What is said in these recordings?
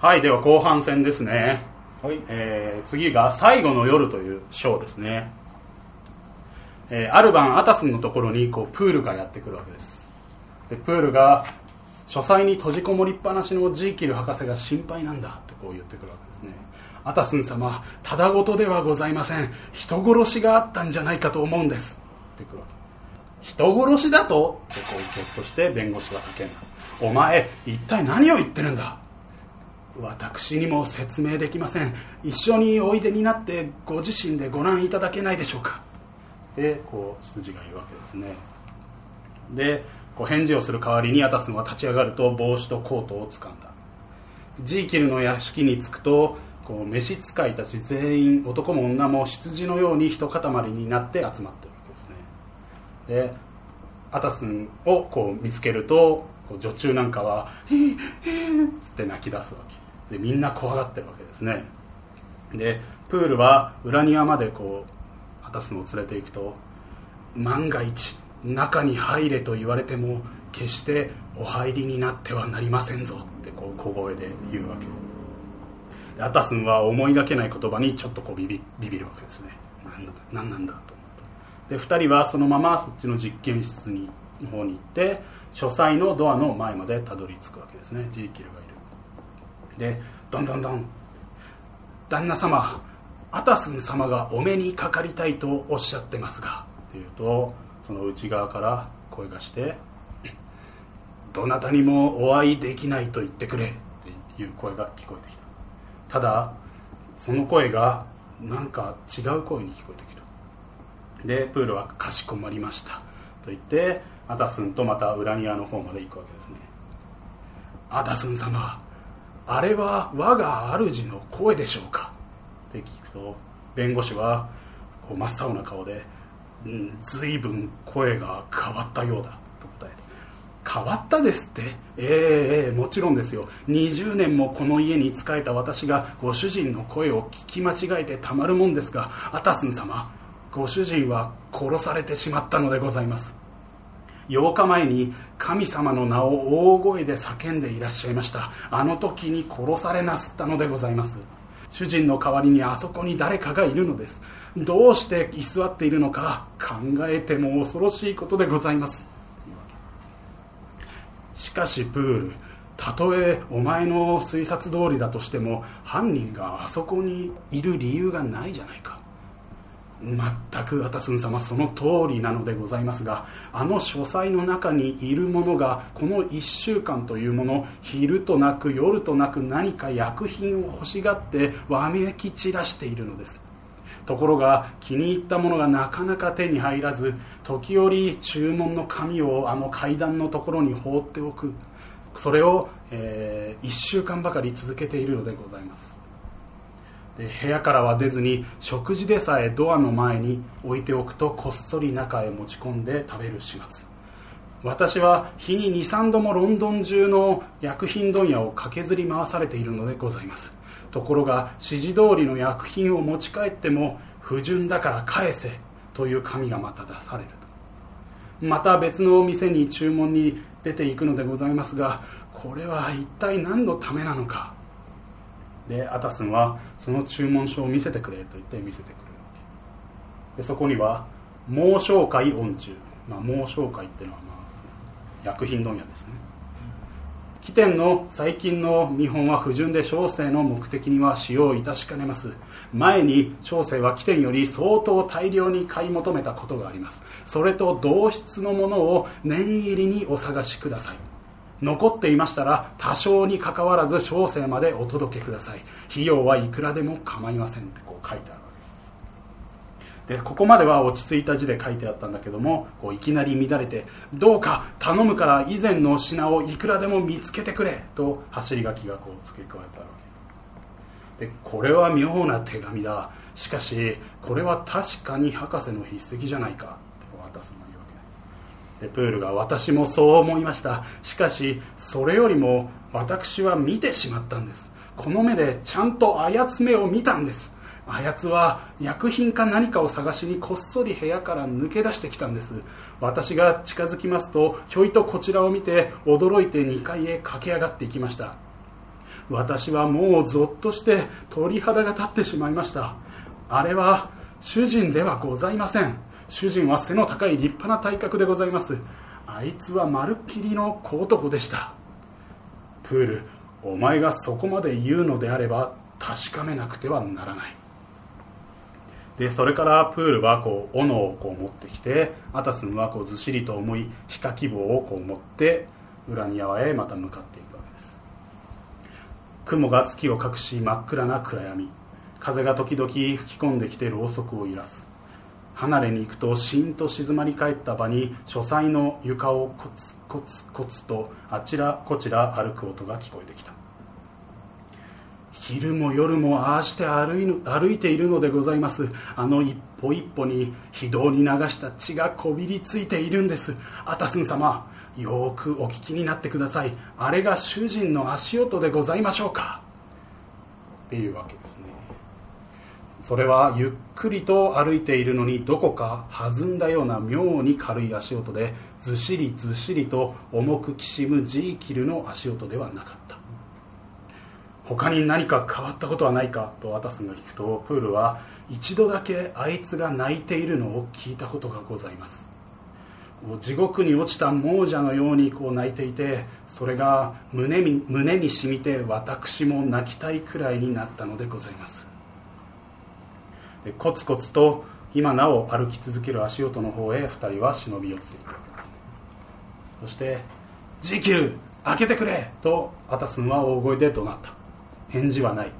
はい、では後半戦ですね。はいえー次が最後の夜というショーですね。えーある晩、アタスンのところにこうプールがやってくるわけです。で、プールが、書斎に閉じこもりっぱなしのジーキル博士が心配なんだってこう言ってくるわけですね。アタスン様、ただごとではございません。人殺しがあったんじゃないかと思うんです。ってくるわけ。人殺しだと？ってこうぎょっとして弁護士が叫んだ。お前、一体何を言ってるんだ？私にも説明できません。一緒においでになってご自身でご覧いただけないでしょうか。でこう執事が言うわけですね。でこう返事をする代わりにアタスンは立ち上がると帽子とコートを掴んだ。ジーキルの屋敷に着くとこう召使いたち全員男も女も羊のように一塊になって集まってるわけですね。でアタスンをこう見つけるとこう女中なんかは「へーへーって泣き出すわけ。でみんな怖がってるわけですね。でプールは裏庭までこうアタスンを連れていくと万が一中に入れと言われても決してお入りになってはなりませんぞってこう小声で言うわけ。でアタスンは思いがけない言葉にちょっとこうビビビビるわけですね。なんだ何なんだと思って。で2人はそのままそっちの実験室にの方に行って書斎のドアの前までたどり着くわけですね。ジーキルがいる。でどんどんどん。旦那様アタスン様がお目にかかりたいとおっしゃってますが。っていうとその内側から声がしてどなたにもお会いできないと言ってくれ。っていう声が聞こえてきた。ただその声がなんか違う声に聞こえてきた。でプールはかしこまりました。と言ってアタスンとまた裏庭の方まで行くわけですね。アタスン様あれは我が主の声でしょうか？って聞くと弁護士はこう真っ青な顔で「うん随分声が変わったようだ」と答えて変わったですって？ええええもちろんですよ。20年もこの家に仕えた私がご主人の声を聞き間違えてたまるもんですがアタスン様ご主人は殺されてしまったのでございます。8日前に神様の名を大声で叫んでいらっしゃいました。あの時に殺されなすったのでございます。主人の代わりにあそこに誰かがいるのです。どうして居座っているのか考えても恐ろしいことでございます。しかしプールたとえお前の推察通りだとしても犯人があそこにいる理由がないじゃないか。全くアタスン様その通りなのでございますがあの書斎の中にいるものがこの1週間というもの昼となく夜となく何か薬品を欲しがってわめき散らしているのです。ところが気に入ったものがなかなか手に入らず時折注文の紙をあの階段のところに放っておく。それを、えー1週間ばかり続けているのでございます。部屋からは出ずに食事でさえドアの前に置いておくとこっそり中へ持ち込んで食べる始末。私は日に23度もロンドン中の薬品問屋を駆けずり回されているのでございます。ところが指示通りの薬品を持ち帰っても不純だから返せという紙がまた出されると。また別のお店に注文に出ていくのでございますがこれは一体何のためなのか。でアタスンはその注文書を見せてくれと言って見せてくれる。でそこには猛商会恩中、まあ、猛商会っていうのは、まあ、薬品問屋ですね。起点の最近の見本は不純で小生の目的には使用いたしかねます。前に小生は起点より相当大量に買い求めたことがあります。それと同質のものを念入りにお探しください。残っていましたら多少にかかわらず小生までお届けください。費用はいくらでも構いませんってこう書いてあるわけです。でここまでは落ち着いた字で書いてあったんだけどもこういきなり乱れて「どうか頼むから以前の品をいくらでも見つけてくれ」と走り書きがこう付け加えてあるわけでこれは妙な手紙だ。しかしこれは確かに博士の筆跡じゃないかって渡すのプールが私もそう思いました。しかしそれよりも私は見てしまったんです。この目でちゃんとあやつ目を見たんです。あやつは薬品か何かを探しにこっそり部屋から抜け出してきたんです。私が近づきますとひょいとこちらを見て驚いて2階へ駆け上がっていきました。私はもうぞっとして鳥肌が立ってしまいました。あれは主人ではございません。主人は背の高い立派な体格でございます。あいつはまるっきりの小男でした。プールお前がそこまで言うのであれば確かめなくてはならない。でそれからプールはこう斧をこう持ってきてアタスンはこうずしりと重いヒカキ棒をこう持って裏庭へまた向かっていくわけです。雲が月を隠し真っ暗な暗闇。風が時々吹き込んできてろうそくを揺らす。離れに行くとしんと静まり返った場に書斎の床をコツコツコツとあちらこちら歩く音が聞こえてきた。昼も夜もああして歩い歩いているのでございます。あの一歩一歩に非道に流した血がこびりついているんです。アタスン様よくお聞きになってください。あれが主人の足音でございましょうか。っていうわけですね。それはゆっくりと歩いているのにどこか弾んだような妙に軽い足音でずしりずしりと重くきしむジーキルの足音ではなかった。他に何か変わったことはないかとアタスが聞くとプールは一度だけあいつが泣いているのを聞いたことがございます。地獄に落ちた亡者のようにこう泣いていてそれが胸に胸に染みて私も泣きたいくらいになったのでございます。コツコツと今なお歩き続ける足音の方へ2人は忍び寄っていくわけですそして「ジキル開けてくれ!」とアタスンは大声で怒鳴った。返事はない。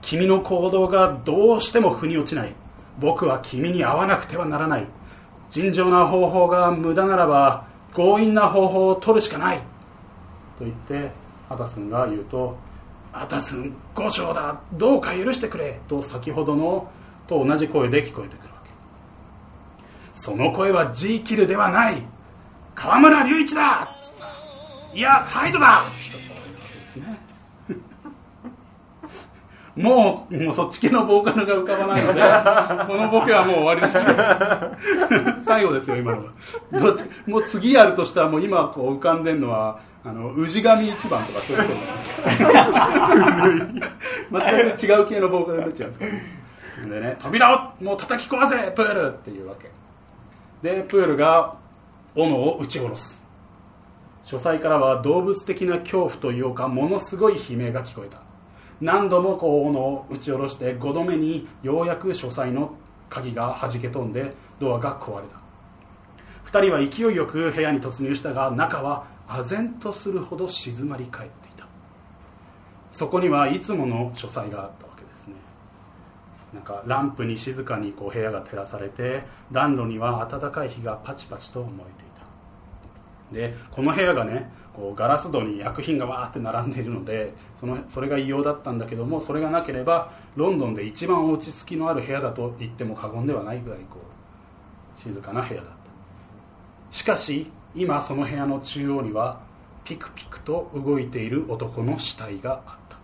君の行動がどうしても腑に落ちない。僕は君に会わなくてはならない。尋常な方法が無駄ならば強引な方法を取るしかない。と言ってアタスンが言うとアタスン五章だ。どうか許してくれ。と先ほどのと同じ声で聞こえてくるわけ。その声はジーキルではない。河村隆一だ。いやハイドだ。もうもうそっち系のボーカルが浮かばないので このボケはもう終わりですよ。最後ですよ今のは。どっちもう次やるとしたらもう今こう浮かんでるのはあの氏神一番とかそういうことなんです 全く違う系のボーカルになっちゃうんですからでね扉をもう叩き壊せプールっていうわけ。でプールが斧を撃ち下ろす。書斎からは動物的な恐怖というかものすごい悲鳴が聞こえた何度もこう斧を打ち下ろして5度目にようやく書斎の鍵が弾け飛んでドアが壊れた。2人は勢いよく部屋に突入したが中は唖然とするほど静まり返っていた。そこにはいつもの書斎があったわけですね。なんかランプに静かにこう部屋が照らされて暖炉には暖かい火がパチパチと燃えてでこの部屋がねこうガラス戸に薬品がわーって並んでいるのでそのそれが異様だったんだけどもそれがなければロンドンで一番落ち着きのある部屋だと言っても過言ではないぐらいこう静かな部屋だった。しかし今その部屋の中央にはピクピクと動いている男の死体があった。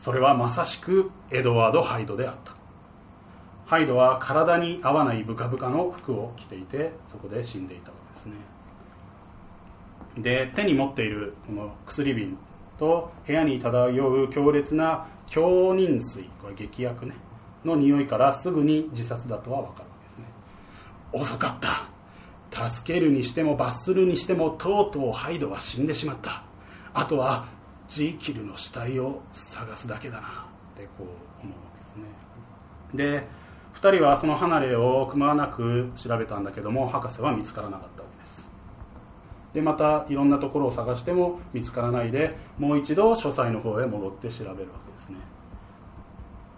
それはまさしくエドワード・ハイドであった。ハイドは体に合わないブカブカの服を着ていてそこで死んでいたわけですね。で手に持っているこの薬瓶と部屋に漂う強烈な強忍水。これ劇薬ね。の匂いからすぐに自殺だとは分かるわけですね。遅かった。助けるにしても罰するにしてもとうとうハイドは死んでしまった。あとはジーキルの死体を探すだけだな。ってこう思うわけですね。で2人はその離れをくまなく調べたんだけども博士は見つからなかった。でまたいろんなところを探しても見つからないでもう一度書斎の方へ戻って調べるわけですね。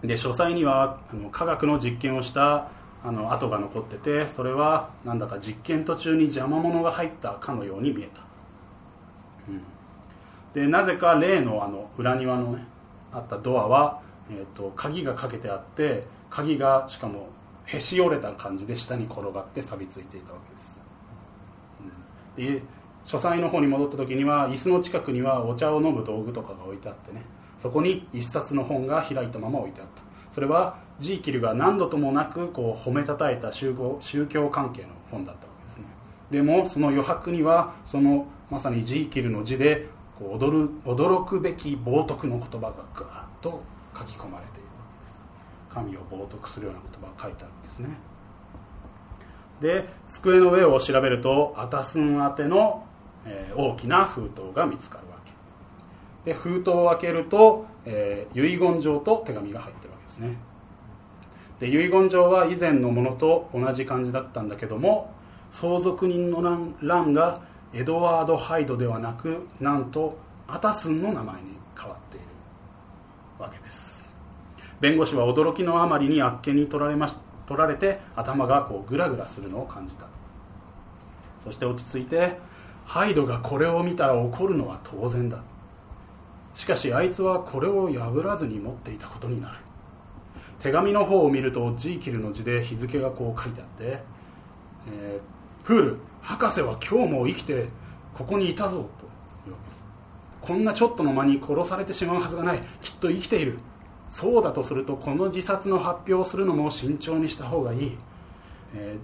で書斎にはあの科学の実験をしたあの跡が残っててそれはなんだか実験途中に邪魔者が入ったかのように見えた、うん、でなぜか例のあの裏庭のねあったドアは、えーと、鍵がかけてあって鍵がしかもへし折れた感じで下に転がって錆びついていたわけです、うん、で書斎の方に戻った時には椅子の近くにはお茶を飲む道具とかが置いてあってね。そこに一冊の本が開いたまま置いてあった。それはジーキルが何度ともなくこう褒めたたえた宗教関係の本だったわけですね。でもその余白にはそのまさにジーキルの字でこう驚驚くべき冒涜の言葉がぐわっと書き込まれているわけです。神を冒涜するような言葉が書いてあるんですね。で机の上を調べるとアタスン宛ての、えー、大きな封筒が見つかるわけ。で封筒を開けると、えー、遺言状と手紙が入ってるわけですね。で遺言状は以前のものと同じ感じだったんだけども相続人の欄がエドワード・ハイドではなくなんとアタスンの名前に変わっているわけです。弁護士は驚きのあまりにあっけに取られまし取られて頭がこうグラグラするのを感じた。そして落ち着いてハイドがこれを見たら怒るのは当然だ。しかしあいつはこれを破らずに持っていたことになる。手紙の方を見るとジーキルの字で日付がこう書いてあって、えー、プール博士は今日も生きてここにいたぞと。こんなちょっとの間に殺されてしまうはずがない。きっと生きている。そうだとするとこの自殺の発表をするのも慎重にした方がいい、え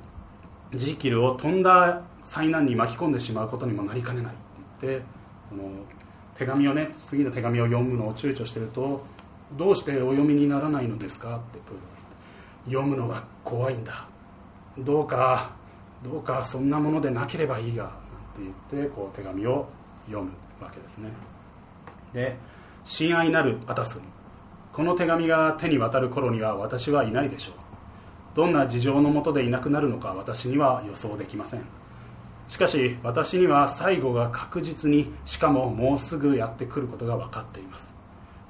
ー、ジーキルをとんだ災難に巻き込んでしまうことにもなりかねないって言ってその手紙をね次の手紙を読むのを躊躇してるとどうしてお読みにならないのですかってプール読むのが怖いんだ。どうかどうかそんなものでなければいいがって言ってこう手紙を読むわけですね。で親愛なるアタスこの手紙が手に渡る頃には私はいないでしょう。どんな事情のもとでいなくなるのか私には予想できません。しかし私には最後が確実にしかももうすぐやってくることが分かっています。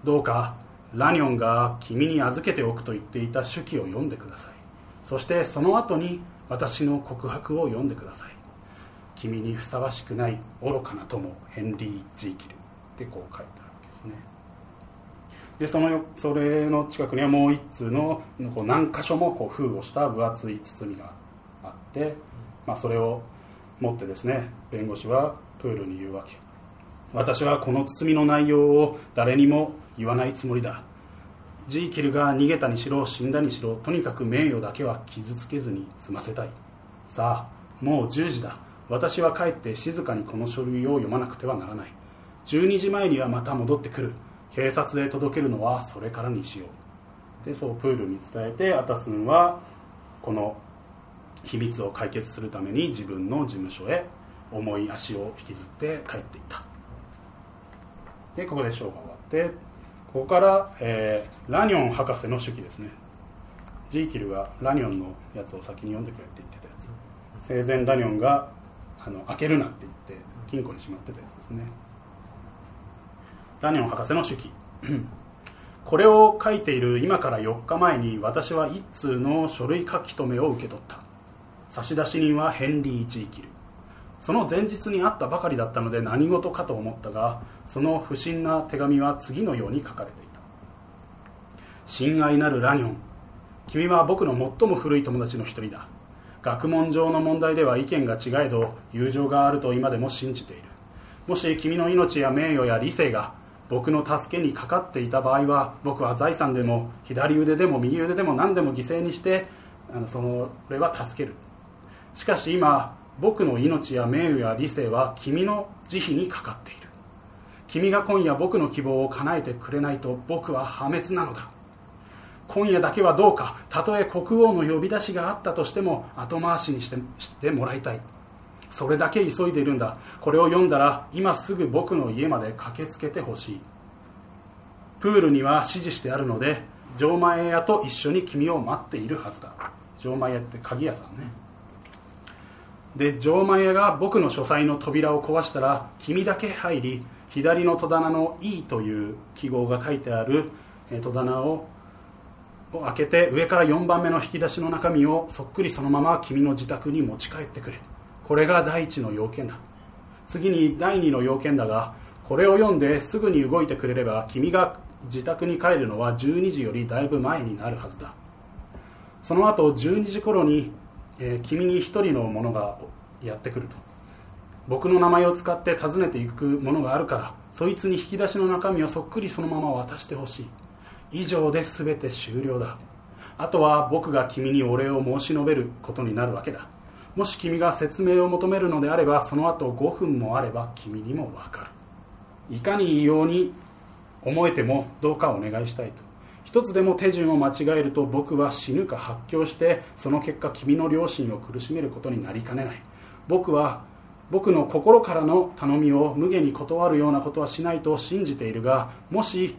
どうかラニョンが君に預けておくと言っていた手記を読んでください。そしてその後に私の告白を読んでください。君にふさわしくない愚かな友ヘンリー・ジーキルってこう書いてあるわけですね。でそのそれの近くにはもう一通のこう何箇所もこう封をした分厚い包みがあって、まあ、それを持ってですね弁護士はプールに言うわけ。私はこの包みの内容を誰にも言わないつもりだ。ジーキルが逃げたにしろ死んだにしろとにかく名誉だけは傷つけずに済ませたい。さあもう10時だ。私は帰って静かにこの書類を読まなくてはならない。12時前にはまた戻ってくる。警察へ届けるのはそれからにしよう。でそうプールに伝えてアタスンはこの秘密を解決するために自分の事務所へ重い足を引きずって帰っていった。でここでショーが終わってここから、えー、ラニョン博士の手記ですね。ジーキルがラニョンのやつを先に読んでくれって言ってたやつ。生前ラニョンがあの開けるなって言って金庫にしまってたやつですね。ラニョン博士の手記。これを書いている今から4日前に私は一通の書類書き留めを受け取った。差出人はヘンリー・ジーキルその前日にあったばかりだったので何事かと思ったがその不審な手紙は次のように書かれていた。親愛なるラニョン君は僕の最も古い友達の一人だ。学問上の問題では意見が違えど友情があると今でも信じている。もし君の命や名誉や理性が僕の助けにかかっていた場合は僕は財産でも左腕でも右腕でも何でも犠牲にしてあのそれは助ける。しかし今僕の命や名誉や理性は君の慈悲にかかっている。君が今夜僕の希望を叶えてくれないと僕は破滅なのだ。今夜だけはどうかたとえ国王の呼び出しがあったとしても後回しにしてしてもらいたい。それだけ急いでいるんだ。これを読んだら今すぐ僕の家まで駆けつけてほしい。プールには指示してあるので錠前屋と一緒に君を待っているはずだ。錠前屋って鍵屋さんね。で錠前屋が僕の書斎の扉を壊したら君だけ入り左の戸棚の「E」という記号が書いてある戸棚を開けて上から4番目の引き出しの中身をそっくりそのまま君の自宅に持ち帰ってくれ。これが第一の要件だ。次に第二の要件だがこれを読んですぐに動いてくれれば君が自宅に帰るのは12時よりだいぶ前になるはずだ。その後12時頃にえー、君に一人の者がやってくると。僕の名前を使って訪ねていくものがあるからそいつに引き出しの中身をそっくりそのまま渡してほしい。以上で全て終了だ。あとは僕が君にお礼を申し述べることになるわけだ。もし君が説明を求めるのであればその後5分もあれば君にも分かる。いかに異様に思えてもどうかお願いしたいと。一つでも手順を間違えると僕は死ぬか発狂してその結果君の両親を苦しめることになりかねない。僕は僕の心からの頼みを無下に断るようなことはしないと信じているがもし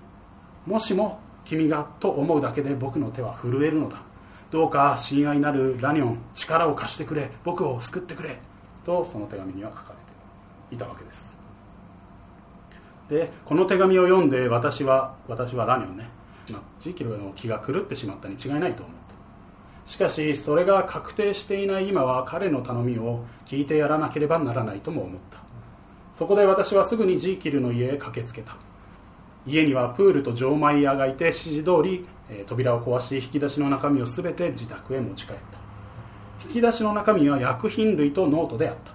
もしも君がと思うだけで僕の手は震えるのだ。どうか親愛なるラニョン力を貸してくれ。僕を救ってくれ。とその手紙には書かれていたわけです。でこの手紙を読んで私は私はラニョンね、まあ、ジーキルの気が狂ってしまったに違いないと思った。しかしそれが確定していない今は彼の頼みを聞いてやらなければならないとも思った。そこで私はすぐにジーキルの家へ駆けつけた。家にはプールと錠前屋がいて指示通り、扉を壊し引き出しの中身を全て自宅へ持ち帰った。引き出しの中身は薬品類とノートであった。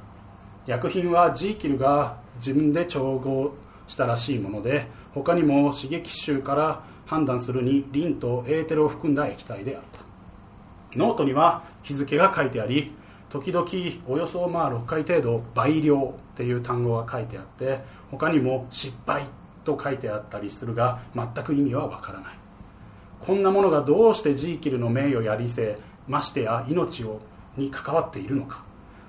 薬品はジーキルが自分で調合したらしいもので他にも刺激臭から判断するにリンとエーテルを含んだ液体であった。ノートには日付が書いてあり時々およそまあ6回程度倍量っていう単語が書いてあって他にも失敗と書いてあったりするが全く意味はわからない。こんなものがどうしてジーキルの名誉や理性ましてや命をに関わっているのか。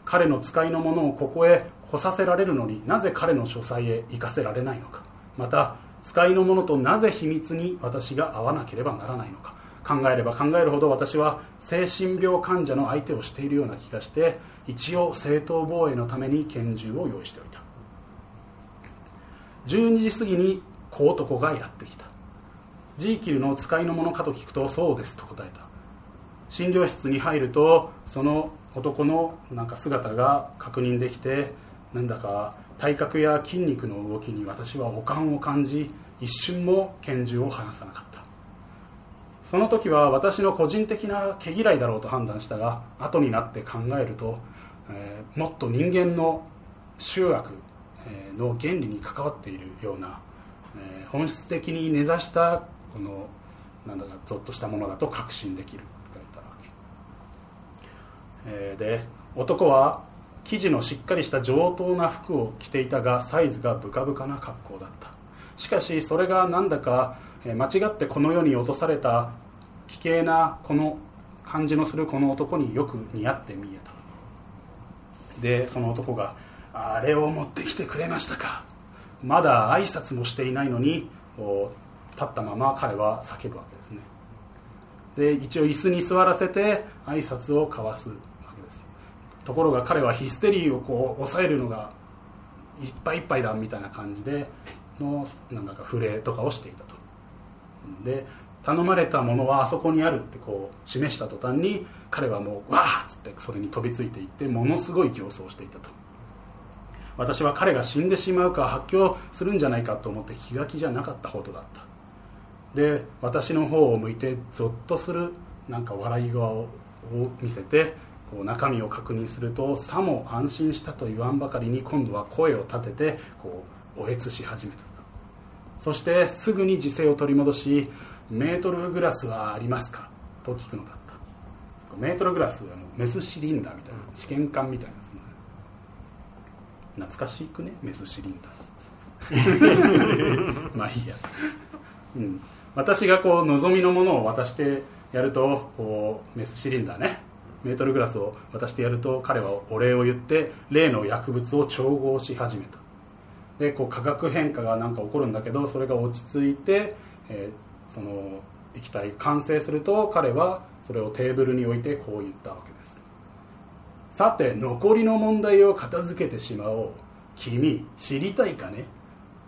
彼の使いのものをここへ来させられるのになぜ彼の書斎へ行かせられないのか。また使いのものとなぜ秘密に私が会わなければならないのか。考えれば考えるほど私は精神病患者の相手をしているような気がして一応正当防衛のために拳銃を用意しておいた。12時過ぎに小男がやってきたジーキルの使いのものかと聞くとそうですと答えた。診療室に入るとその男のなんか姿が確認できてなんだか体格や筋肉の動きに私は悪感を感じ一瞬も拳銃を離さなかった。その時は私の個人的な毛嫌いだろうと判断したが後になって考えると、えー、もっと人間の集悪の原理に関わっているような、えー、本質的に根ざしたこのなんだかゾッとしたものだと確信できると言ったわけ、えー、で男は生地のしっかりした上等な服を着ていたがサイズがブカブカな格好だった。しかしそれがなんだか間違ってこの世に落とされた奇形なこの感じのするこの男によく似合って見えた。でその男があれを持ってきてくれましたか。まだ挨拶もしていないのに立ったまま彼は叫ぶわけですね。で一応椅子に座らせて挨拶を交わすわけです。ところが彼はヒステリーをこう抑えるのがいっぱいいっぱいだみたいな感じでのなんだか触れとかをしていたと。で頼まれたものはあそこにあるってこう示した途端に彼はもうわーっつってそれに飛びついていってものすごい競争していたと。私は彼が死んでしまうか発狂するんじゃないかと思って気が気じゃなかったほどだった。で私の方を向いてゾッとするなんか笑い顔を見せてこう中身を確認するとさも安心したと言わんばかりに今度は声を立ててこうおえつし始めたそしてすぐに時勢を取り戻し「メートルグラスはありますか?」と聞くのだった。メートルグラスはメスシリンダーみたいな試験管みたいな懐かしくね？メスシリンダー。まあいいや、うん、私がこう望みのものを渡してやるとこうメスシリンダーねメートルグラスを渡してやると彼はお礼を言って例の薬物を調合し始めた。でこう化学変化がなんか起こるんだけどそれが落ち着いて、えー、その液体完成すると彼はそれをテーブルに置いてこう言ったわけです。さて残りの問題を片付けてしまおう。君知りたいかね？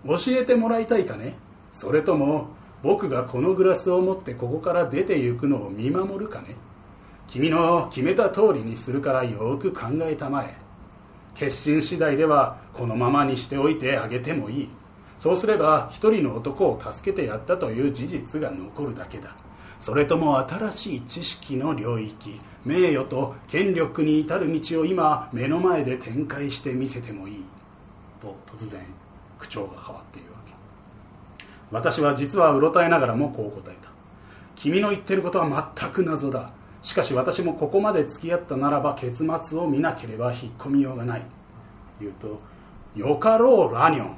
教えてもらいたいかね？それとも僕がこのグラスを持ってここから出て行くのを見守るかね？君の決めた通りにするからよく考えたまえ。決心次第ではこのままにしておいてあげてもいい。そうすれば一人の男を助けてやったという事実が残るだけだ。それとも新しい知識の領域。名誉と権力に至る道を今目の前で展開してみせてもいい。と突然口調が変わっているわけ。私は実はうろたえながらもこう答えた。君の言ってることは全く謎だ。しかし私もここまで付き合ったならば結末を見なければ引っ込みようがない。言うとよかろうラニョン。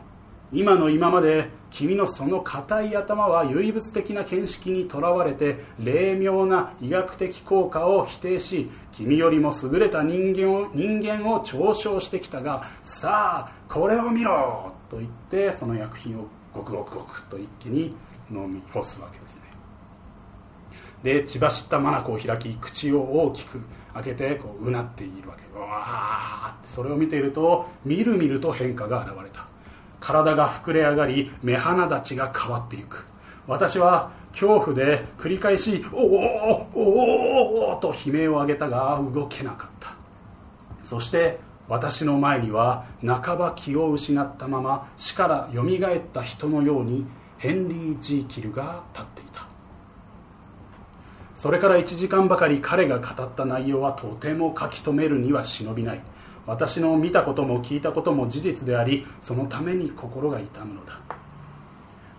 今の今まで君のその硬い頭は唯物的な見識にとらわれて霊妙な医学的効果を否定し君よりも優れた人間を人間を嘲笑してきたがさあこれを見ろと言ってその薬品をごくごくごくと一気に飲み干すわけですね。で血走った眼を開き口を大きく開けてこううなっているわけ。うわーってそれを見ているとみるみると変化が現れた。体が膨れ上がり目鼻立ちが変わっていく。私は恐怖で繰り返し「おおおおおと悲鳴を上げたが動けなかった。そして私の前には半ば気を失ったまま死からよみがえった人のようにヘンリー・ジーキルが立っていた。それから1時間ばかり彼が語った内容はとても書き留めるには忍びない。私の見たことも聞いたことも事実でありそのために心が痛むのだ。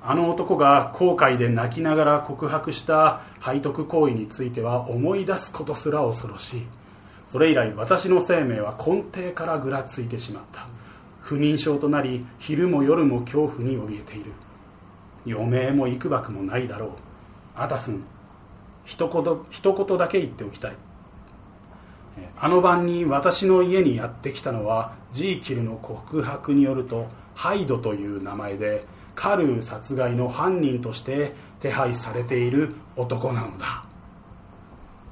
あの男が後悔で泣きながら告白した背徳行為については思い出すことすら恐ろしい。それ以来私の生命は根底からぐらついてしまった。不眠症となり昼も夜も恐怖に怯えている。余命も幾ばくもないだろう。アタスン一言一言だけ言っておきたい。あの晩に私の家にやってきたのはジーキルの告白によるとハイドという名前でカルー殺害の犯人として手配されている男なのだ。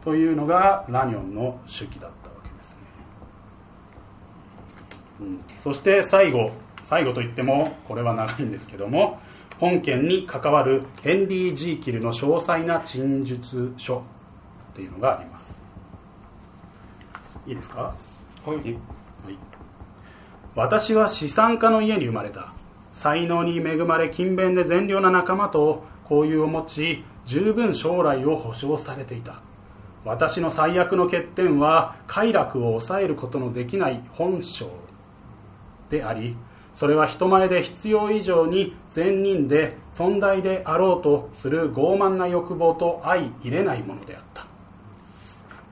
というのがラニョンの手記だったわけですね、うん、そして最後最後といってもこれは長いんですけども本件に関わるヘンリー・ジーキルの詳細な陳述書というのがあります。いいですか？はい、はい、私は資産家の家に生まれた。才能に恵まれ勤勉で善良な仲間と交友を持ち十分将来を保証されていた。私の最悪の欠点は快楽を抑えることのできない本性でありそれは人前で必要以上に善人で尊大であろうとする傲慢な欲望と相入れないものであった。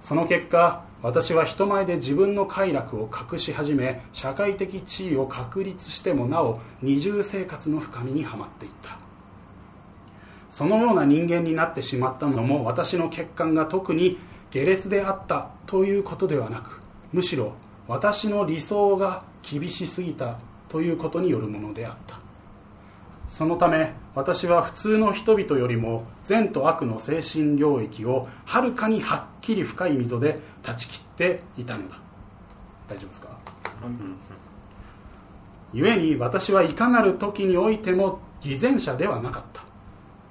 その結果私は人前で自分の快楽を隠し始め社会的地位を確立してもなお二重生活の深みにはまっていった。そのような人間になってしまったのも私の欠陥が特に下劣であったということではなくむしろ私の理想が厳しすぎたということによるものであった。そのため私は普通の人々よりも善と悪の精神領域をはるかにはっきり深い溝で断ち切っていたのだ。大丈夫ですか、うん、故に私はいかなる時においても偽善者ではなかった。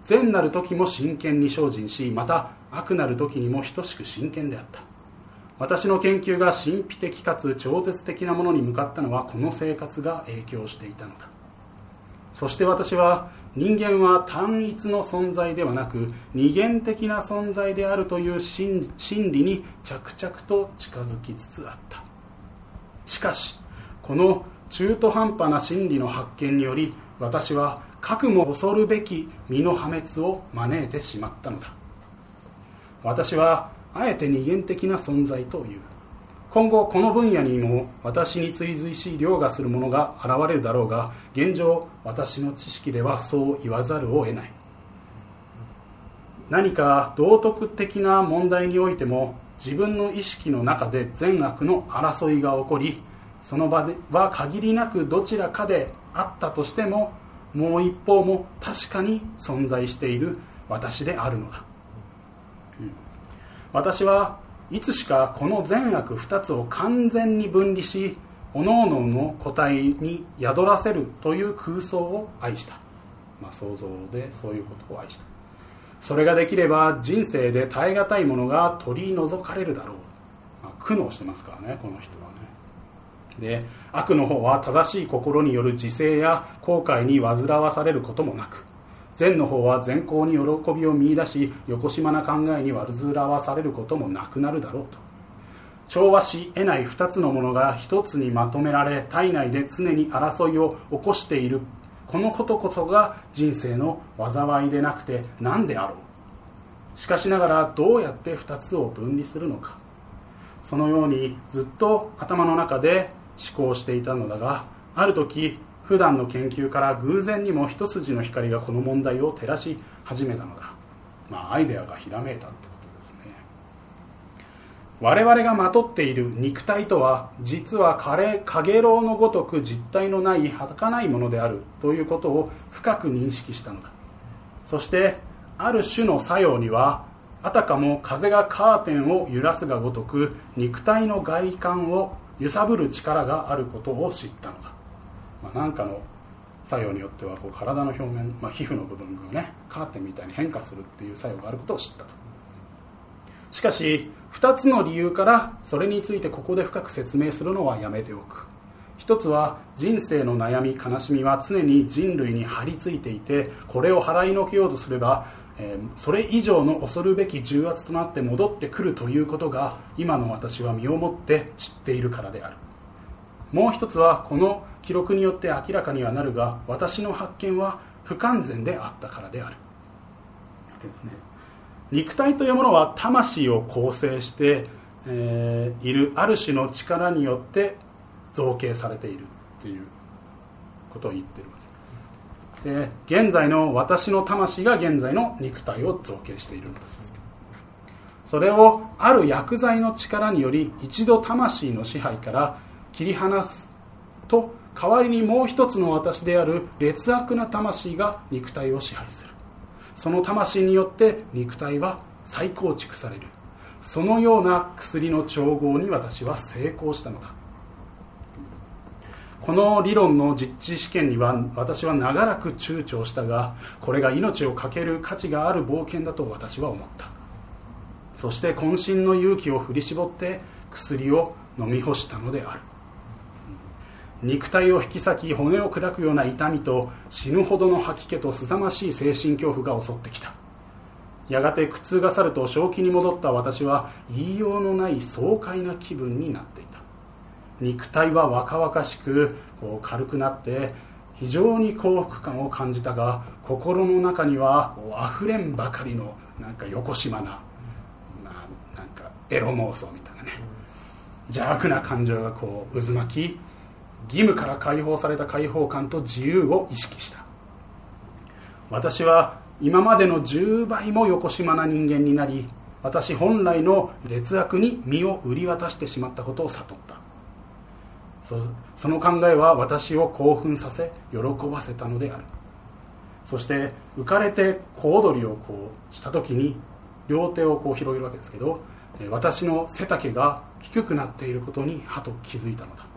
善なる時も真剣に精進しまた悪なる時にも等しく真剣であった。私の研究が神秘的かつ超絶的なものに向かったのはこの生活が影響していたのだ。そして私は人間は単一の存在ではなく二元的な存在であるという真理に着々と近づきつつあった。しかしこの中途半端な真理の発見により私は核も恐るべき身の破滅を招いてしまったのだ。私はあえて二元的な存在という。今後この分野にも私に追随し凌駕するものが現れるだろうが現状私の知識ではそう言わざるを得ない。何か道徳的な問題においても自分の意識の中で善悪の争いが起こりその場では限りなくどちらかであったとしてももう一方も確かに存在している私であるのだ。私はいつしかこの善悪2つを完全に分離し各々の個体に宿らせるという空想を愛した、まあ、想像でそういうことを愛した。それができれば人生で耐え難いものが取り除かれるだろう、まあ、苦悩してますからねこの人はね。で悪の方は正しい心による自制や後悔に煩わされることもなく善の方は善行に喜びを見いだし横島な考えに煩わされることもなくなるだろうと。調和し得ない2つのものが1つにまとめられ体内で常に争いを起こしている。このことこそが人生の災いでなくて何であろう。しかしながらどうやって2つを分離するのか。そのようにずっと頭の中で思考していたのだがある時普段の研究から偶然にも一筋の光がこの問題を照らし始めたのだ。まあアイデアがひらめいたってことですね。我々がまとっている肉体とは実はかげろうのごとく実体のない儚いものであるということを深く認識したのだ。そしてある種の作用にはあたかも風がカーテンを揺らすがごとく肉体の外観を揺さぶる力があることを知ったのだ、まあ、なんかの作用によってはこう体の表面、まあ、皮膚の部分がねカーテンみたいに変化するっていう作用があることを知ったと。しかし2つの理由からそれについてここで深く説明するのはやめておく。一つは人生の悩み悲しみは常に人類に張り付いていてこれを払いのけようとすればえそれ以上の恐るべき重圧となって戻ってくるということが今の私は身をもって知っているからである。もう一つはこの記録によって明らかにはなるが私の発見は不完全であったからである。ですね。肉体というものは魂を構成して、えー、いるある種の力によって造形されているということを言ってるわけ。で現在の私の魂が現在の肉体を造形しているんです。それをある薬剤の力により一度魂の支配から切り離すと代わりにもう一つの私である劣悪な魂が肉体を支配する。その魂によって肉体は再構築される。そのような薬の調合に私は成功したのだ。この理論の実地試験には私は長らく躊躇したがこれが命を懸ける価値がある冒険だと私は思った。そして渾身の勇気を振り絞って薬を飲み干したのである。肉体を引き裂き骨を砕くような痛みと死ぬほどの吐き気とすさましい精神恐怖が襲ってきた。やがて苦痛が去ると正気に戻った私は言いようのない爽快な気分になっていた。肉体は若々しくこう軽くなって非常に幸福感を感じたが心の中にはこう溢れんばかりのなんかよこしまな、まあ、なんかエロ妄想みたいなね。邪悪な感情がこう渦巻き義務から解放された解放感と自由を意識した。私は今までの10倍もよこしまな人間になり私本来の劣悪に身を売り渡してしまったことを悟った。その考えは私を興奮させ喜ばせたのである。そして浮かれて小躍りをこうした時に両手をこう広げるわけですけど私の背丈が低くなっていることにはと気づいたのだ。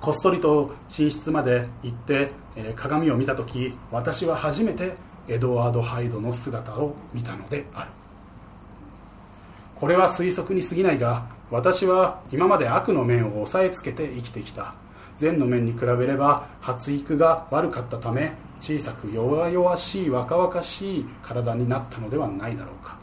こっそりと寝室まで行ってえ鏡を見た時私は初めてエドワード・ハイドの姿を見たのである。これは推測に過ぎないが私は今まで悪の面を押さえつけて生きてきた。善の面に比べれば発育が悪かったため小さく弱々しい若々しい体になったのではないだろうか。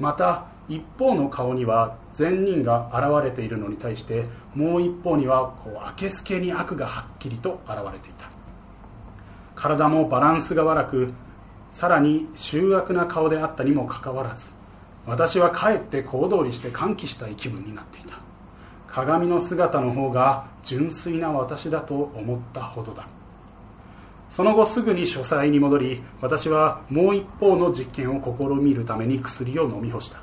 また一方の顔には善人が現れているのに対してもう一方にはこう明けすけに悪がはっきりと現れていた。体もバランスが悪くさらに醜悪な顔であったにもかかわらず私はかえって小躍りして歓喜したい気分になっていた。鏡の姿の方が純粋な私だと思ったほどだ。その後すぐに書斎に戻り私はもう一方の実験を試みるために薬を飲み干した。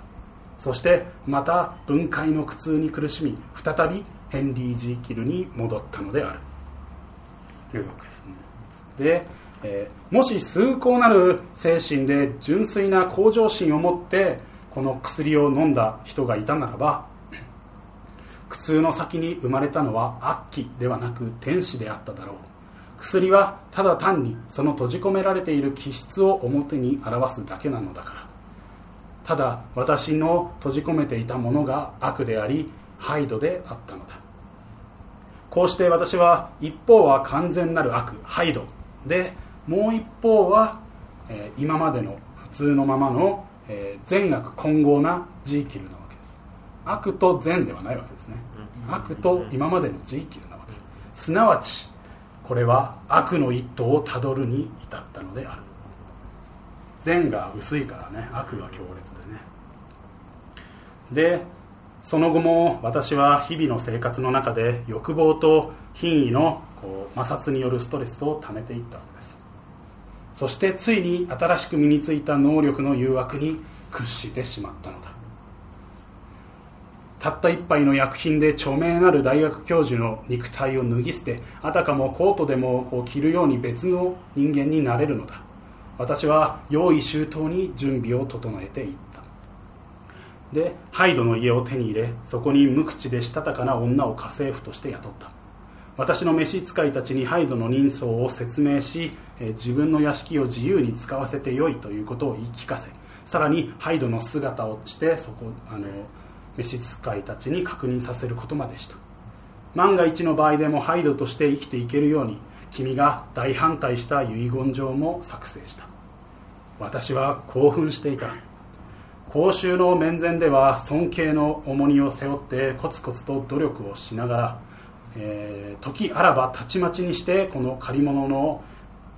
そしてまた分解の苦痛に苦しみ再びヘンリー・ジー・キルに戻ったのである。というわけですね。で、えー、もし崇高なる精神で純粋な向上心を持ってこの薬を飲んだ人がいたならば苦痛の先に生まれたのは悪鬼ではなく天使であっただろう。薬はただ単にその閉じ込められている気質を表に表すだけなのだから。ただ私の閉じ込めていたものが悪でありハイドであったのだ。こうして私は一方は完全なる悪ハイドでもう一方は、えー、今までの普通のままのえー、善悪混合なジーキルなわけです。悪と善ではないわけですね。悪と今までのジーキルなわけすなわちこれは悪の一途をたどるに至ったのである善が薄いからね悪が強烈でね。で、その後も私は日々の生活の中で欲望と品位のこう摩擦によるストレスを溜めていったわけです。そしてついに新しく身についた能力の誘惑に屈してしまったのだ。たった一杯の薬品で著名なる大学教授の肉体を脱ぎ捨てあたかもコートでもこう着るように別の人間になれるのだ。私は用意周到に準備を整えていった。でハイドの家を手に入れそこに無口でしたたかな女を家政婦として雇った。私の召使いたちにハイドの人相を説明し自分の屋敷を自由に使わせてよいということを言い聞かせさらにハイドの姿をしてそこあの召使いたちに確認させることまでした。万が一の場合でもハイドとして生きていけるように君が大反対した遺言状も作成した。私は興奮していた。公衆の面前では尊敬の重荷を背負ってコツコツと努力をしながら、えー、時あらばたちまちにしてこの借り物の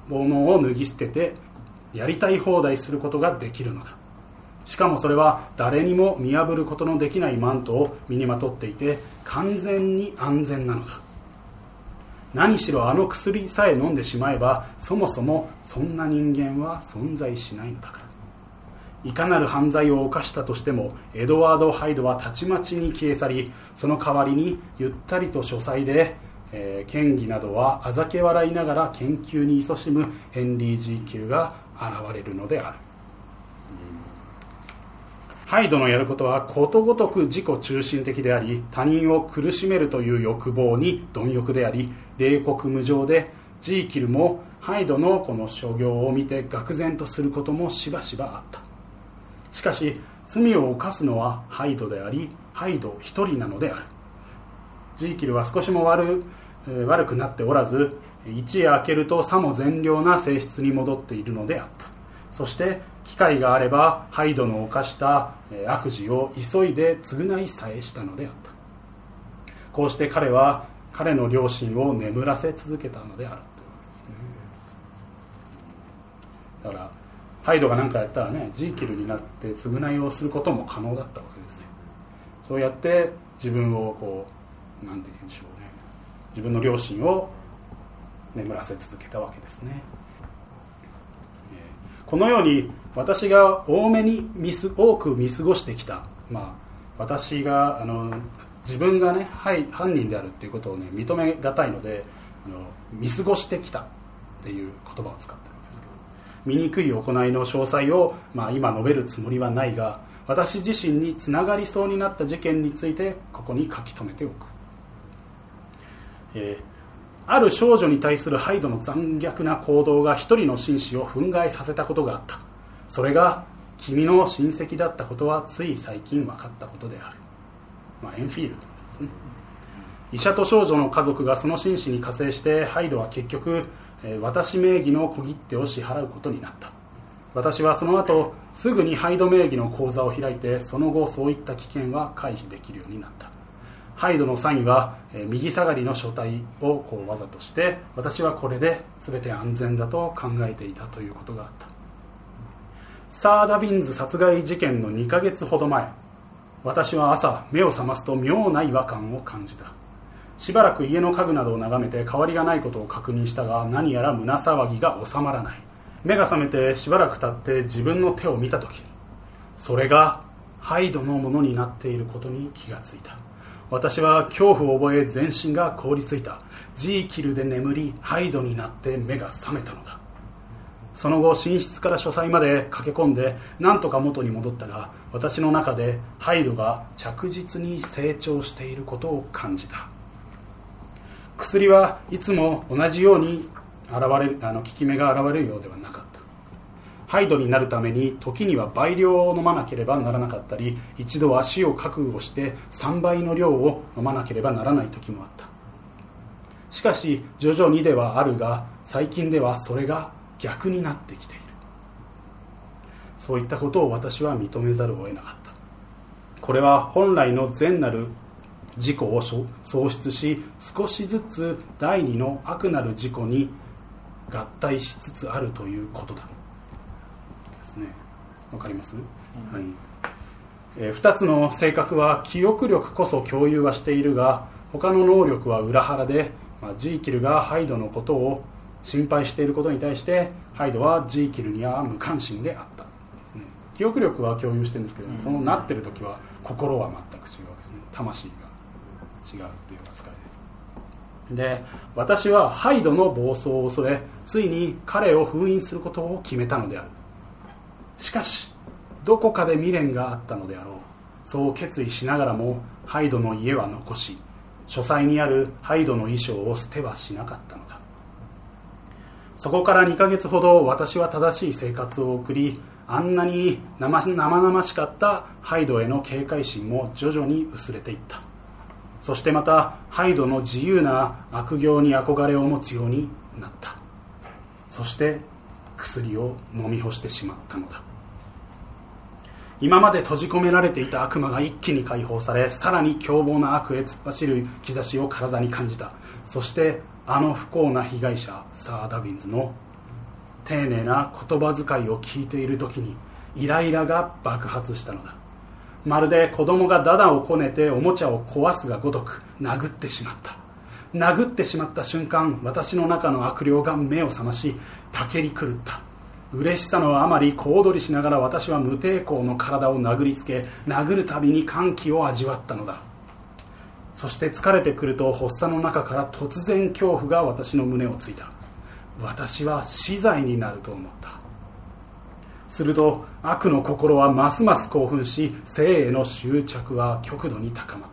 ものを脱ぎ捨ててやりたい放題することができるのだ。しかもそれは誰にも見破ることのできないマントを身にまとっていて完全に安全なのだ。何しろあの薬さえ飲んでしまえばそもそもそんな人間は存在しないのだから。いかなる犯罪を犯したとしてもエドワード・ハイドはたちまちに消え去りその代わりにゆったりと書斎で、えー、嫌疑などはあざけ笑いながら研究に勤しむヘンリー・ジー・キルが現れるのである。ハイドのやることはことごとく自己中心的であり他人を苦しめるという欲望に貪欲であり冷酷無情でジーキルもハイドのこの所業を見て愕然とすることもしばしばあった。しかし罪を犯すのはハイドでありハイド一人なのである。ジーキルは少しも悪悪くなっておらず一夜明けるとさも善良な性質に戻っているのであった。そして機会があればハイドの犯した悪事を急いで償いさえしたのであった。こうして彼は彼の両親を眠らせ続けたのであるだからハイドが何かやったらねジーキルになって償いをすることも可能だったわけですよ。そうやって自分をこう何て言うんでしょうね。自分の両親を眠らせ続けたわけですね。このように私が多めに見す多く見過ごしてきた、まあ、私があの自分がね、はい、犯人であるっていうことを、ね、認めがたいのであの見過ごしてきた。っていう言葉を使ってるんですけど。醜い行いの詳細を、まあ、今述べるつもりはないが私自身につながりそうになった事件についてここに書き留めておく、えーある少女に対するハイドの残虐な行動が一人の紳士を憤慨させたことがあった。それが君の親戚だったことはつい最近分かったことである、まあ、エンフィールドですね。医者と少女の家族がその紳士に加勢してハイドは結局え私名義の小切手を支払うことになった。私はその後すぐにハイド名義の口座を開いてその後そういった危険は回避できるようになった。ハイドのサインは、え右下がりの書体をこうわざとして私はこれで全て安全だと考えていたということがあった。サー・ダビンズ殺害事件の2ヶ月ほど前私は朝目を覚ますと妙な違和感を感じた。しばらく家の家具などを眺めて変わりがないことを確認したが何やら胸騒ぎが収まらない。目が覚めてしばらく経って自分の手を見た時それがハイドのものになっていることに気がついた。私は恐怖を覚え全身が凍りついた。ジーキルで眠りハイドになって目が覚めたのだ。その後寝室から書斎まで駆け込んで何とか元に戻ったが私の中でハイドが着実に成長していることを感じた。薬はいつも同じように現れあの効き目が現れるようではなかった。ハイドになるために時には倍量を飲まなければならなかったり一度は死を覚悟して3倍の量を飲まなければならない時もあった。しかし徐々にではあるが最近ではそれが逆になってきている。そういったことを私は認めざるを得なかった。これは本来の善なる自己を喪失し少しずつ第二の悪なる自己に合体しつつあるということだ。わかります、うん、はい。えー、2つの性格は記憶力こそ共有はしているが他の能力は裏腹で、まあ、ジーキルがハイドのことを心配していることに対してハイドはジーキルには無関心であった。です、ね、記憶力は共有してるんですけど、そのなってる時は心は全く違うわけですね。魂が。違うっていう扱いで。で私はハイドの暴走を恐れついに彼を封印することを決めたのであるしかしどこかで未練があったのであろう。そう決意しながらもハイドの家は残し書斎にあるハイドの衣装を捨てはしなかったのだ。そこから2ヶ月ほど私は正しい生活を送りあんなに生々しかったハイドへの警戒心も徐々に薄れていった。そしてまたハイドの自由な悪行に憧れを持つようになった。そして薬を飲み干してしまったのだ。今まで閉じ込められていた悪魔が一気に解放されさらに凶暴な悪へ突っ走る兆しを体に感じた。そしてあの不幸な被害者サー・ダビンズの丁寧な言葉遣いを聞いている時にイライラが爆発したのだ。まるで子供がダダをこねておもちゃを壊すがごとく殴ってしまった。殴ってしまった瞬間私の中の悪霊が目を覚ましたけり狂った嬉しさのあまり小躍りしながら私は無抵抗の体を殴りつけ殴るたびに歓喜を味わったのだ。そして疲れてくると発作の中から突然恐怖が私の胸をついた。私は死罪になると思った。すると悪の心はますます興奮し生への執着は極度に高まった。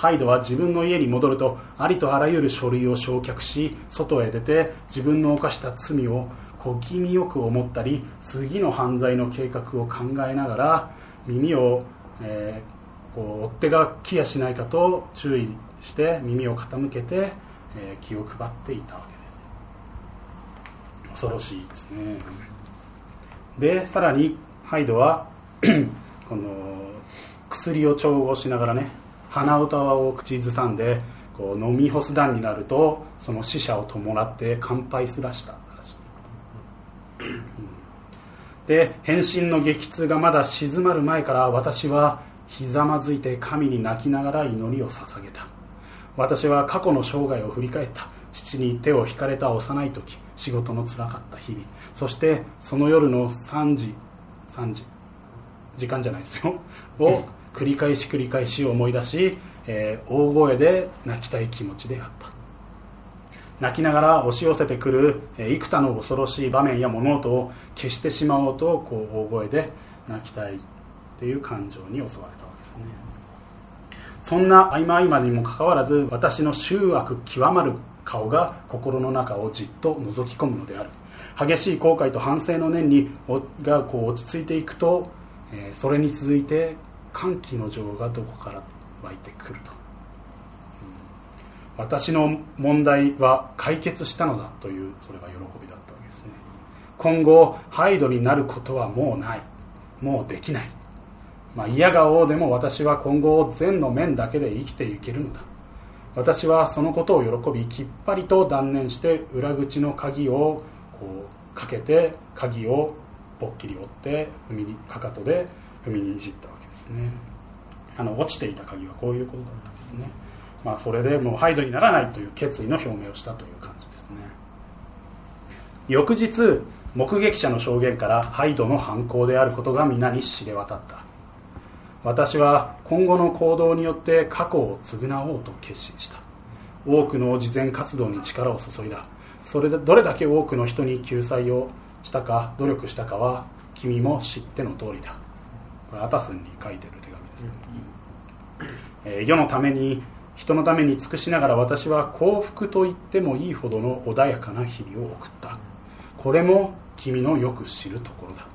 ハイドは自分の家に戻るとありとあらゆる書類を焼却し外へ出て自分の犯した罪を小気味よく思ったり次の犯罪の計画を考えながら耳を、えー、こう追っ手が来やしないかと注意して耳を傾けて、えー、気を配っていたわけです。恐ろしいですね。でさらにハイドは この薬を調合しながらね鼻歌を口ずさんでこう飲み干す段になるとその死者を伴って乾杯すらしたで変身の激痛がまだ静まる前から私はひざまずいて神に泣きながら祈りを捧げた私は過去の生涯を振り返った父に手を引かれた幼い時仕事のつらかった日々そしてその夜の3時3時時間じゃないですよを繰り返し繰り返し思い出し、えー、大声で泣きたい気持ちであった。泣きながら押し寄せてくる幾多の恐ろしい場面や物音を消してしまおうとこう大声で泣きたいという感情に襲われたわけですね。そんな合間合間にもかかわらず私の醜悪極まる顔が心の中をじっと覗き込むのである。激しい後悔と反省の念にがこう落ち着いていくと、えそれに続いて歓喜の情がどこから湧いてくると。私の問題は解決したのだというそれが喜びだったわけですね。今後ハイドになることはもうない。もうできない、まあ、嫌がおうでも私は今後善の面だけで生きていけるのだ。私はそのことを喜びきっぱりと断念して裏口の鍵をこうかけて鍵をぽっきり折って踏みにかかとで踏みにじった。ね。あの落ちていた鍵はこういうことだったんですね。まあ、それでもうハイドにならないという決意の表明をしたという感じですね。翌日目撃者の証言からハイドの犯行であることが皆に知れ渡った。私は今後の行動によって過去を償おうと決心した。多くの慈善活動に力を注いだ。それでどれだけ多くの人に救済をしたか努力したかは君も知っての通りだ。これアタスンに書いてる手紙です、えー、世のために人のために尽くしながら私は幸福と言ってもいいほどの穏やかな日々を送った。これも君のよく知るところだ。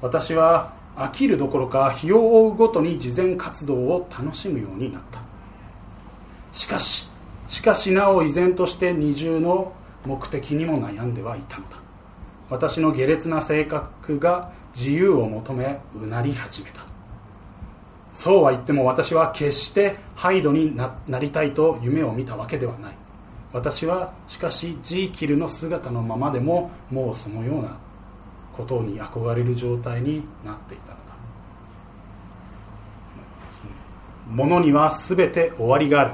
私は飽きるどころか日を追うごとに慈善活動を楽しむようになった。しかししかしなお依然として二重の目的にも悩んではいたのだ。私の下劣な性格が自由を求めうなり始めた。そうは言っても私は決してハイドになりたいと夢を見たわけではない。私はしかしジーキルの姿のままでももうそのようなことに憧れる状態になっていたのだ。物には全て終わりがある。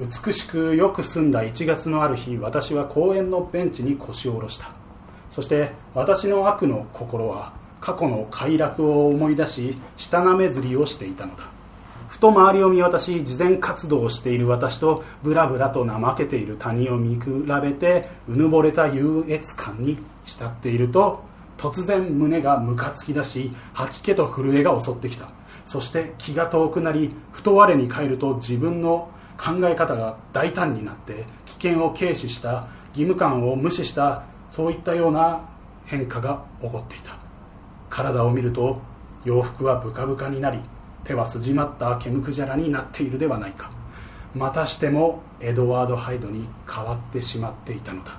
美しくよく澄んだ1月のある日私は公園のベンチに腰を下ろした。そして私の悪の心は過去の快楽を思い出し下なめずりをしていたのだ。ふと周りを見渡し慈善活動をしている私とブラブラと怠けている他人を見比べてうぬぼれた優越感に浸っていると突然胸がムカつき出し吐き気と震えが襲ってきた。そして気が遠くなりふと我に返ると自分の考え方が大胆になって危険を軽視した義務感を無視したそういったような変化が起こっていた。体を見ると洋服はブカブカになり手は筋まった毛むくじゃらになっているではないか。またしてもエドワード・ハイドに変わってしまっていたのだ。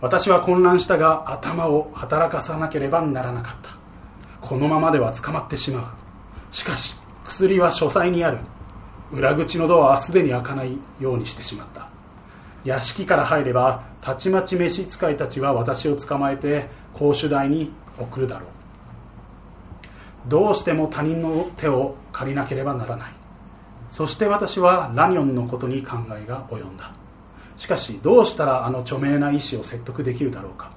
私は混乱したが頭を働かさなければならなかった。このままでは捕まってしまう。しかし薬は書斎にある。裏口のドアはすでに開かないようにしてしまった。屋敷から入ればたちまち召使いたちは私を捕まえて公主台に送るだろう。どうしても他人の手を借りなければならない。そして私はラニョンのことに考えが及んだ。しかしどうしたらあの著名な医師を説得できるだろうか。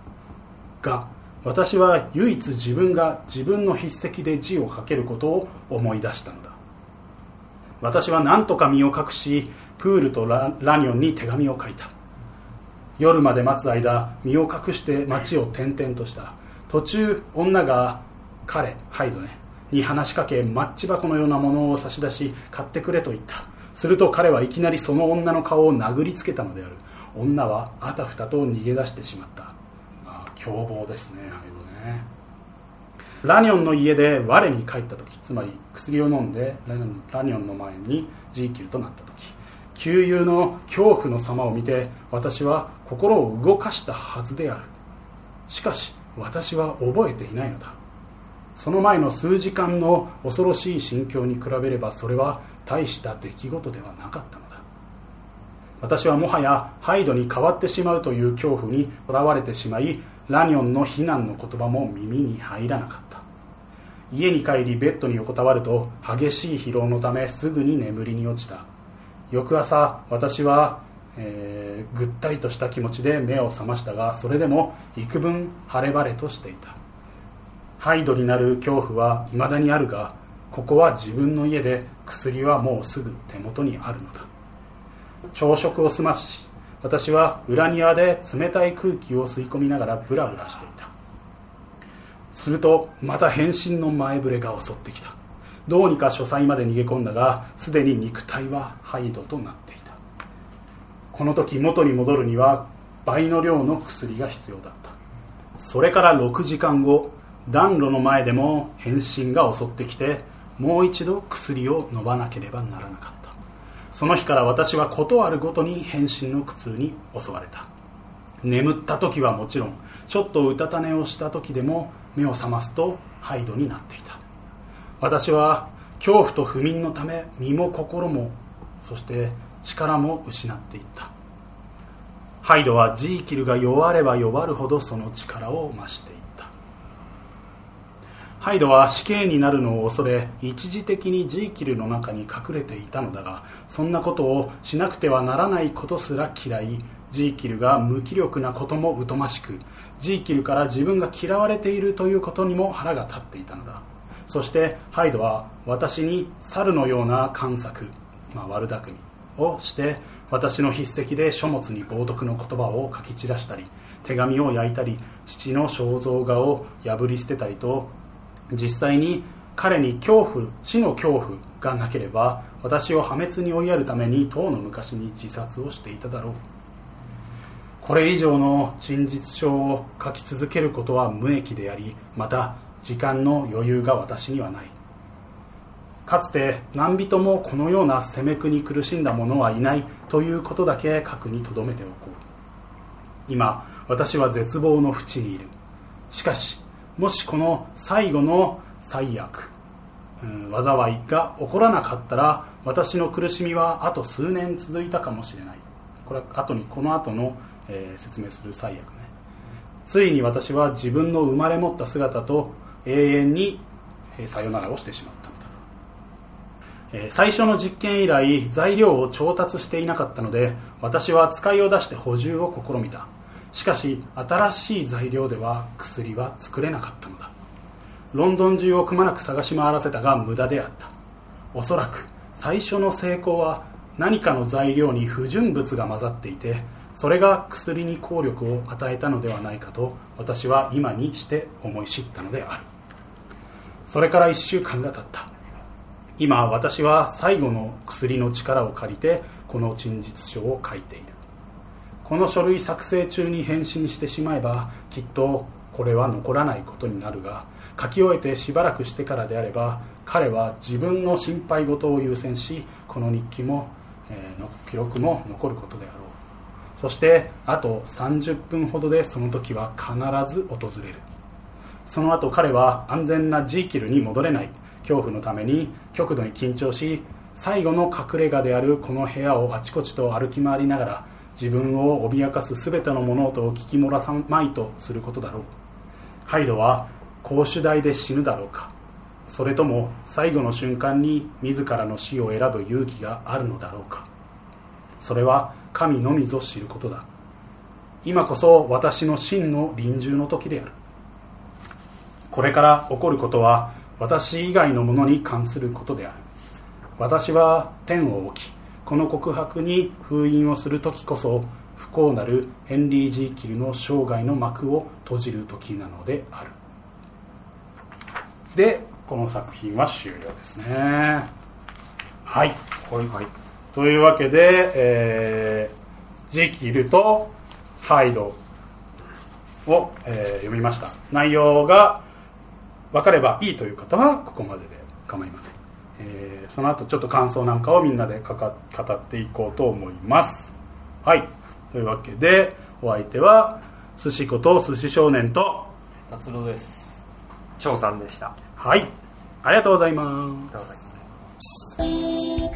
が私は唯一自分が自分の筆跡で字を書けることを思い出したのだ。私は何とか身を隠しプールとララニョンに手紙を書いた。夜まで待つ間身を隠して街を転々とした。途中女が彼ハイドねに話しかけマッチ箱のようなものを差し出し買ってくれと言った。すると彼はいきなりその女の顔を殴りつけたのである。女はあたふたと逃げ出してしまった。あ凶暴ですねハイドね。ラニョンの家で我に帰った時つまり薬を飲んでラニョンの前にジーキルとなった時。旧友の恐怖の様を見て私は心を動かしたはずである。しかし私は覚えていないのだ。その前の数時間の恐ろしい心境に比べればそれは大した出来事ではなかったのだ。私はもはやハイドに変わってしまうという恐怖にとらわれてしまいラニョンの非難の言葉も耳に入らなかった。家に帰りベッドに横たわると激しい疲労のためすぐに眠りに落ちた。翌朝私は、えー、ぐったりとした気持ちで目を覚ましたがそれでも幾分晴れ晴れとしていた。ハイドになる恐怖は未だにあるがここは自分の家で薬はもうすぐ手元にあるのだ。朝食を済まし私は裏庭で冷たい空気を吸い込みながらブラブラしていた。するとまた変身の前触れが襲ってきた。どうにか書斎まで逃げ込んだがすでに肉体はハイドとなっていた。この時元に戻るには倍の量の薬が必要だった。それから6時間後暖炉の前でも変身が襲ってきてもう一度薬を飲まなければならなかった。その日から私は事あるごとに変身の苦痛に襲われた。眠った時はもちろんちょっとうたた寝をした時でも目を覚ますとハイドになっていた。私は恐怖と不眠のため身も心もそして力も失っていった。ハイドはジーキルが弱れば弱るほどその力を増していった。ハイドは死刑になるのを恐れ一時的にジーキルの中に隠れていたのだがそんなことをしなくてはならないことすら嫌いジーキルが無気力なことも疎ましくジーキルから自分が嫌われているということにも腹が立っていたのだ。そしてハイドは私に猿のような観察、まあ、悪巧みをして私の筆跡で書物に冒涜の言葉を書き散らしたり手紙を焼いたり父の肖像画を破り捨てたりと実際に彼に恐怖死の恐怖がなければ私を破滅に追いやるために当の昔に自殺をしていただろう。これ以上の真実書を書き続けることは無益でありまた時間の余裕が私にはない。かつて何人もこのような責め苦に苦しんだ者はいないということだけ核に留めておこう。今私は絶望の淵にいる。しかしもしこの最後の最悪、うん、災いが起こらなかったら私の苦しみはあと数年続いたかもしれない。これは後にこの後の、えー、説明する最悪ね。ついに私は自分の生まれ持った姿と永遠にさよならをしてしまったのだ最初の実験以来材料を調達していなかったので私は使いを出して補充を試みた。しかし新しい材料では薬は作れなかったのだ。ロンドン中をくまなく探し回らせたが無駄であった。おそらく最初の成功は何かの材料に不純物が混ざっていてそれが薬に効力を与えたのではないかと私は今にして思い知ったのである。それから1週間が経った。今私は最後の薬の力を借りてこの陳述書を書いている。この書類作成中に返信してしまえばきっとこれは残らないことになるが書き終えてしばらくしてからであれば彼は自分の心配事を優先しこの日記も、えーの記録も残ることであろう。そしてあと30分ほどでその時は必ず訪れる。その後彼は安全なジーキルに戻れない。恐怖のために極度に緊張し最後の隠れ家であるこの部屋をあちこちと歩き回りながら自分を脅かす全ての物音を聞き漏らさまいとすることだろう。ハイドは公主台で死ぬだろうか。それとも最後の瞬間に自らの死を選ぶ勇気があるのだろうか。それは神のみぞ知ることだ。今こそ私の真の臨終の時である。これから起こることは私以外のものに関することである。私は天を置きこの告白に封印をする時こそ不幸なるヘンリー・ジーキルの生涯の幕を閉じる時なのである。でこの作品は終了ですね。はい。はいというわけで、えー、ジキルとハイドを、えー読みました。内容が分かればいいという方はここまでで構いません、えーその後ちょっと感想なんかをみんなでかか語っていこうと思います。はい。というわけでお相手は寿司こと寿司少年と達郎です。長さんでした。はい。ありがとうございます。どう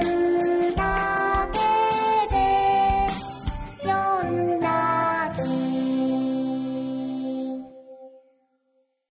ぞ